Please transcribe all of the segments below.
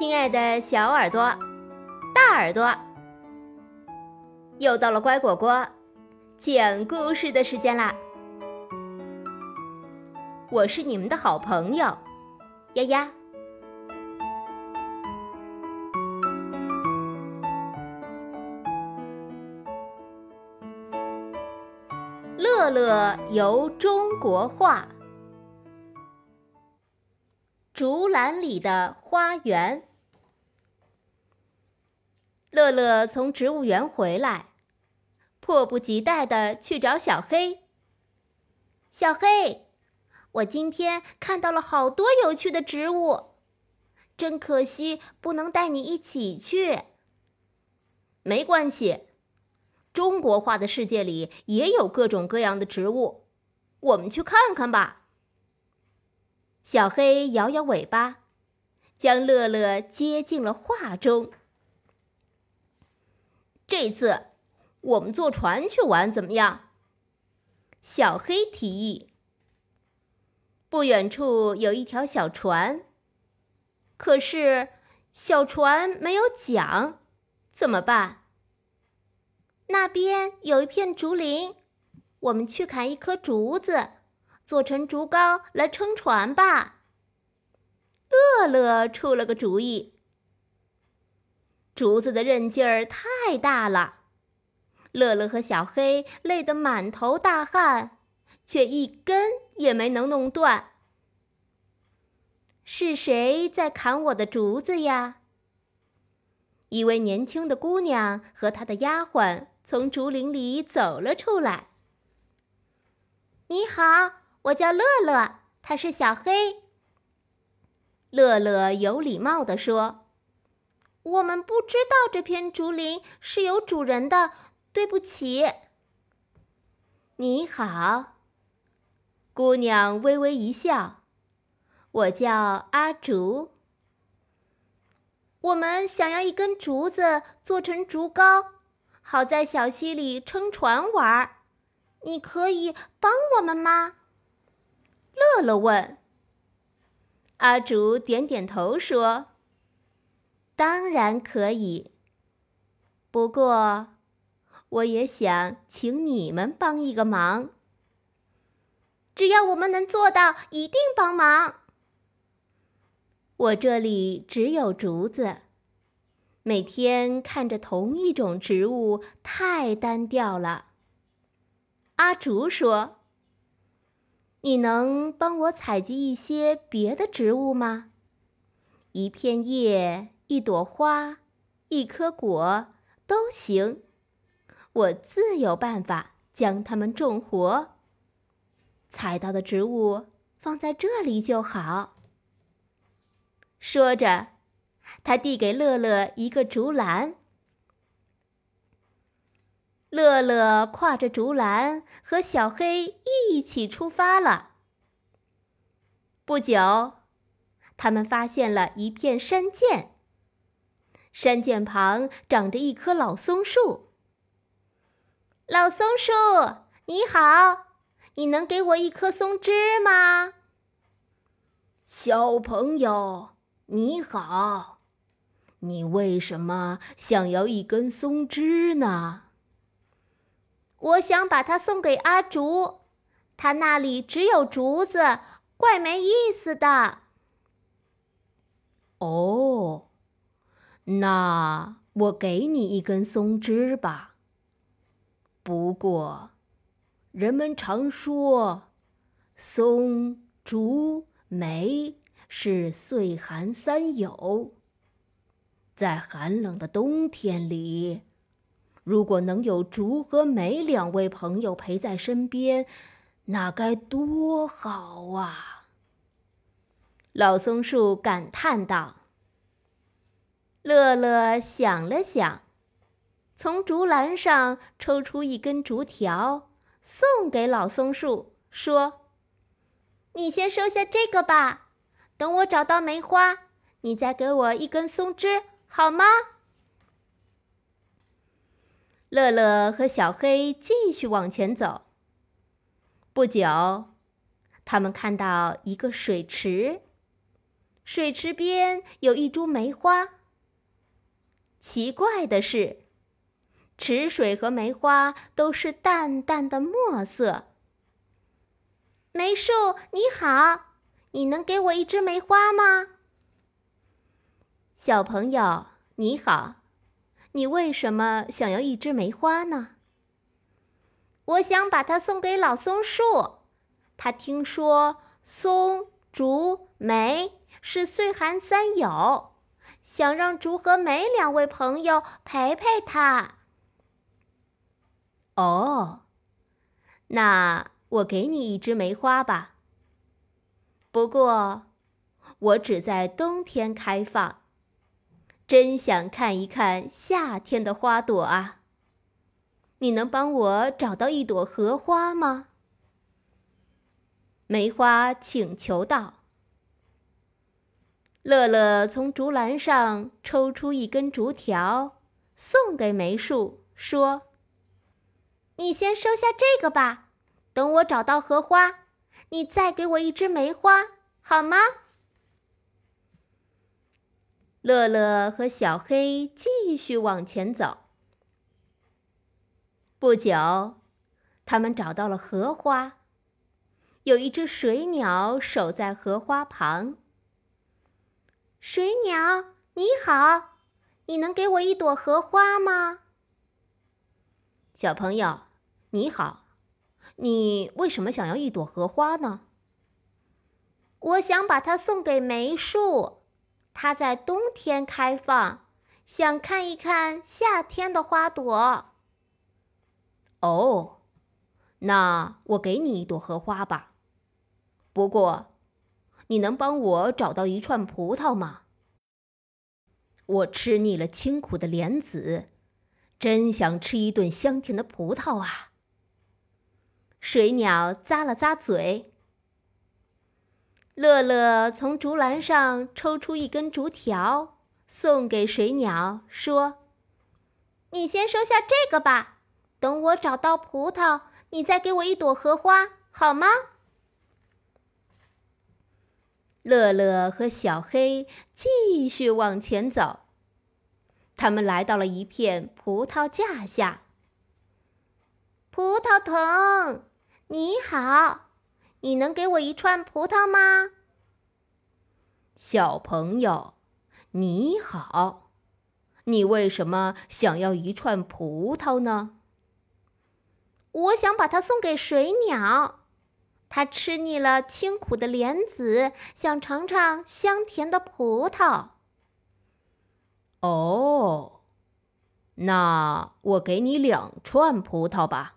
亲爱的小耳朵、大耳朵，又到了乖果果讲故事的时间啦！我是你们的好朋友丫丫。乐乐游中国画。竹篮里的花园。乐乐从植物园回来，迫不及待的去找小黑。小黑，我今天看到了好多有趣的植物，真可惜不能带你一起去。没关系，中国画的世界里也有各种各样的植物，我们去看看吧。小黑摇摇尾巴，将乐乐接进了画中。这次我们坐船去玩怎么样？小黑提议。不远处有一条小船，可是小船没有桨，怎么办？那边有一片竹林，我们去砍一棵竹子。做成竹篙来撑船吧。乐乐出了个主意。竹子的韧劲儿太大了，乐乐和小黑累得满头大汗，却一根也没能弄断。是谁在砍我的竹子呀？一位年轻的姑娘和她的丫鬟从竹林里走了出来。你好。我叫乐乐，他是小黑。乐乐有礼貌地说：“我们不知道这片竹林是有主人的，对不起。”你好，姑娘微微一笑：“我叫阿竹。我们想要一根竹子做成竹篙，好在小溪里撑船玩。你可以帮我们吗？”乐乐问：“阿竹点点头说：‘当然可以。不过，我也想请你们帮一个忙。只要我们能做到，一定帮忙。我这里只有竹子，每天看着同一种植物太单调了。’阿竹说。”你能帮我采集一些别的植物吗？一片叶、一朵花、一颗果都行，我自有办法将它们种活。采到的植物放在这里就好。说着，他递给乐乐一个竹篮。乐乐挎着竹篮和小黑一起出发了。不久，他们发现了一片山涧。山涧旁长着一棵老松树。老松树，你好，你能给我一棵松枝吗？小朋友，你好，你为什么想要一根松枝呢？我想把它送给阿竹，他那里只有竹子，怪没意思的。哦，那我给你一根松枝吧。不过，人们常说，松、竹、梅是岁寒三友，在寒冷的冬天里。如果能有竹和梅两位朋友陪在身边，那该多好啊！老松树感叹道。乐乐想了想，从竹篮上抽出一根竹条，送给老松树，说：“你先收下这个吧，等我找到梅花，你再给我一根松枝，好吗？”乐乐和小黑继续往前走。不久，他们看到一个水池，水池边有一株梅花。奇怪的是，池水和梅花都是淡淡的墨色。梅树你好，你能给我一支梅花吗？小朋友你好，你为什么想要一支梅花呢？我想把它送给老松树，他听说松、竹、梅是岁寒三友，想让竹和梅两位朋友陪陪他。哦，那我给你一支梅花吧。不过，我只在冬天开放。真想看一看夏天的花朵啊！你能帮我找到一朵荷花吗？梅花请求道。乐乐从竹篮上抽出一根竹条，送给梅树，说：“你先收下这个吧，等我找到荷花，你再给我一支梅花，好吗？”乐乐和小黑继续往前走。不久，他们找到了荷花，有一只水鸟守在荷花旁。水鸟你好，你能给我一朵荷花吗？小朋友你好，你为什么想要一朵荷花呢？我想把它送给梅树。它在冬天开放，想看一看夏天的花朵。哦，那我给你一朵荷花吧。不过，你能帮我找到一串葡萄吗？我吃腻了清苦的莲子，真想吃一顿香甜的葡萄啊！水鸟咂了咂嘴。乐乐从竹篮上抽出一根竹条，送给水鸟，说：“你先收下这个吧，等我找到葡萄，你再给我一朵荷花，好吗？”乐乐和小黑继续往前走，他们来到了一片葡萄架下。葡萄藤，你好。你能给我一串葡萄吗，小朋友？你好，你为什么想要一串葡萄呢？我想把它送给水鸟，他吃腻了清苦的莲子，想尝尝香甜的葡萄。哦，那我给你两串葡萄吧，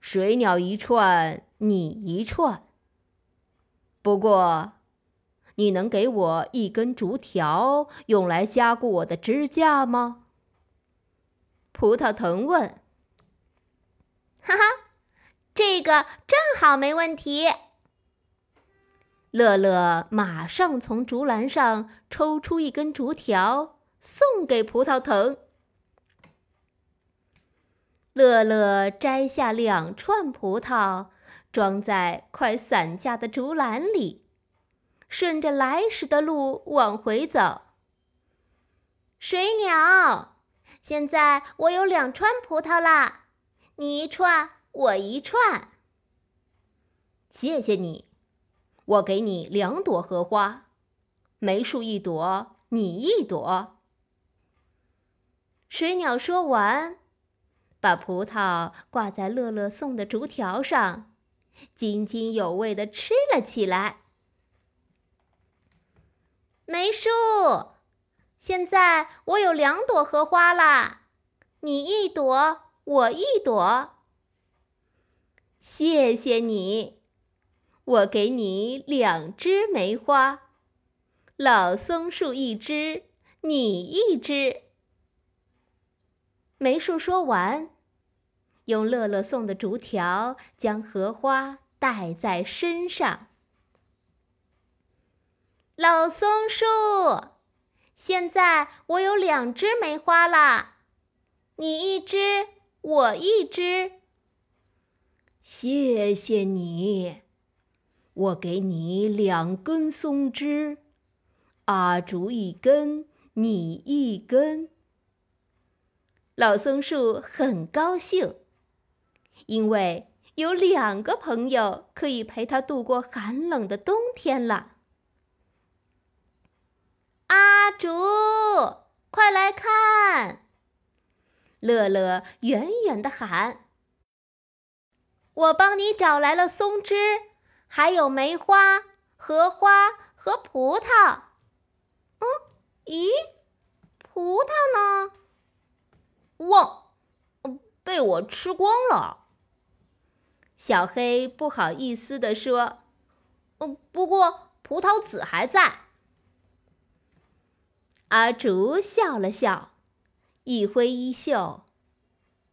水鸟一串。你一串。不过，你能给我一根竹条，用来加固我的支架吗？葡萄藤问。哈哈，这个正好没问题。乐乐马上从竹篮上抽出一根竹条，送给葡萄藤。乐乐摘下两串葡萄。装在快散架的竹篮里，顺着来时的路往回走。水鸟，现在我有两串葡萄啦，你一串，我一串。谢谢你，我给你两朵荷花，梅树一朵，你一朵。水鸟说完，把葡萄挂在乐乐送的竹条上。津津有味地吃了起来。梅树，现在我有两朵荷花啦，你一朵，我一朵。谢谢你，我给你两枝梅花，老松树一枝，你一枝。梅树说完。用乐乐送的竹条将荷花带在身上。老松树，现在我有两枝梅花啦，你一枝，我一枝。谢谢你，我给你两根松枝，阿竹一根，你一根。老松树很高兴，因为有两个朋友可以陪他度过寒冷的冬天了。阿竹，快来看！乐乐远远的喊：“我帮你找来了松枝，还有梅花、荷花和葡萄。”嗯，咦，葡萄呢？忘，被我吃光了。小黑不好意思地说：“嗯，不过葡萄籽还在。”阿竹笑了笑，一挥衣袖，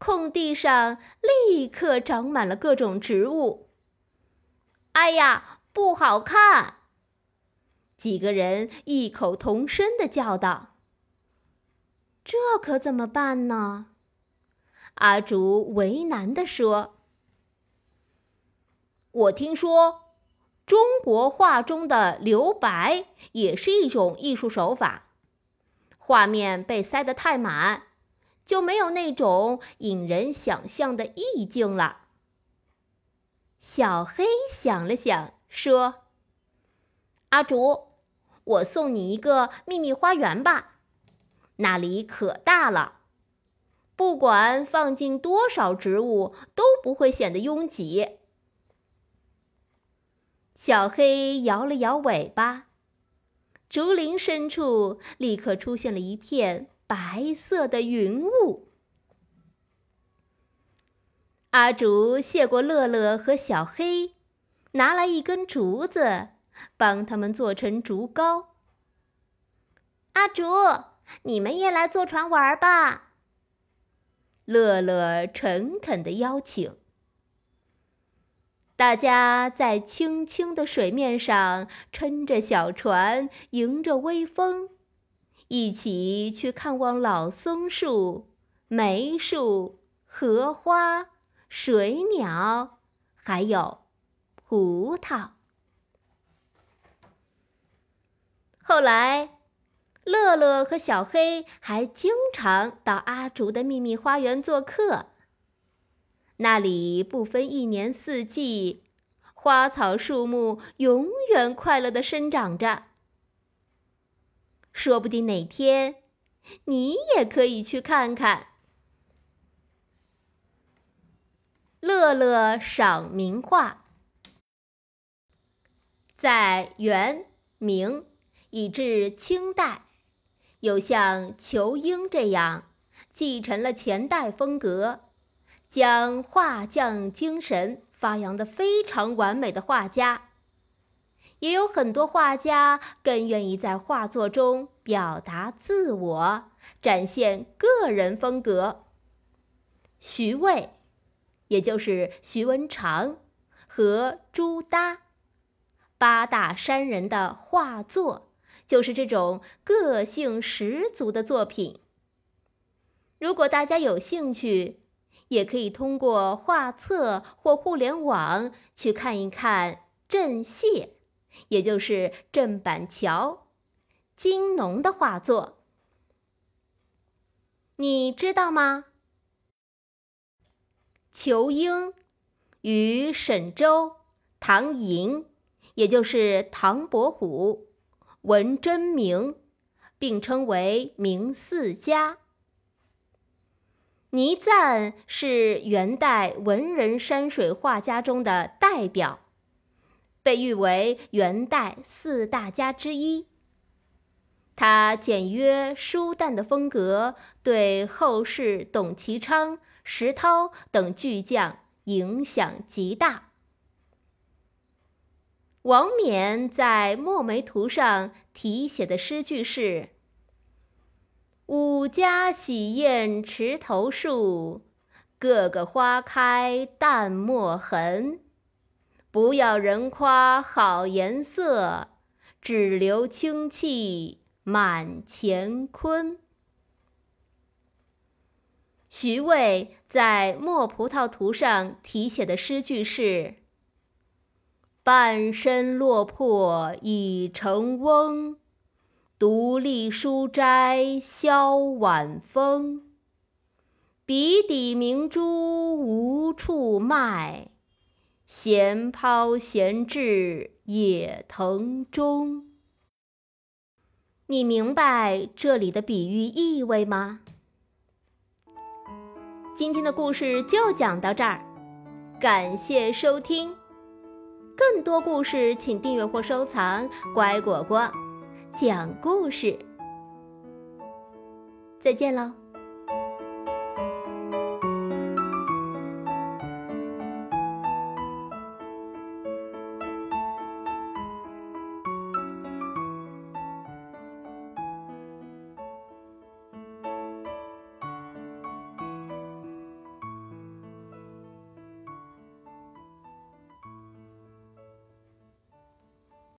空地上立刻长满了各种植物。哎呀，不好看！几个人异口同声的叫道：“这可怎么办呢？”阿竹为难地说：“我听说，中国画中的留白也是一种艺术手法。画面被塞得太满，就没有那种引人想象的意境了。”小黑想了想，说：“阿竹，我送你一个秘密花园吧，那里可大了。”不管放进多少植物，都不会显得拥挤。小黑摇了摇尾巴，竹林深处立刻出现了一片白色的云雾。阿竹谢过乐乐和小黑，拿来一根竹子，帮他们做成竹篙。阿竹，你们也来坐船玩吧。乐乐诚恳的邀请，大家在清清的水面上撑着小船，迎着微风，一起去看望老松树、梅树、荷花、水鸟，还有葡萄。后来。乐乐和小黑还经常到阿竹的秘密花园做客。那里不分一年四季，花草树木永远快乐的生长着。说不定哪天，你也可以去看看。乐乐赏名画，在元、明，以至清代。有像仇英这样继承了前代风格，将画匠精神发扬的非常完美的画家，也有很多画家更愿意在画作中表达自我，展现个人风格。徐渭，也就是徐文长和朱耷，八大山人的画作。就是这种个性十足的作品。如果大家有兴趣，也可以通过画册或互联网去看一看郑燮，也就是郑板桥、金农的画作。你知道吗？仇英与沈周、唐寅，也就是唐伯虎。文征明，并称为明四家。倪瓒是元代文人山水画家中的代表，被誉为元代四大家之一。他简约舒淡的风格，对后世董其昌、石涛等巨匠影响极大。王冕在《墨梅图》上题写的诗句是：“五家喜宴池头树，个个花开淡墨痕。不要人夸好颜色，只留清气满乾坤。”徐渭在《墨葡萄图》上题写的诗句是。半身落魄已成翁，独立书斋萧晚风。笔底明珠无处卖，闲抛闲掷野藤中。你明白这里的比喻意味吗？今天的故事就讲到这儿，感谢收听。更多故事请订阅或收藏“乖果果讲故事”。再见喽。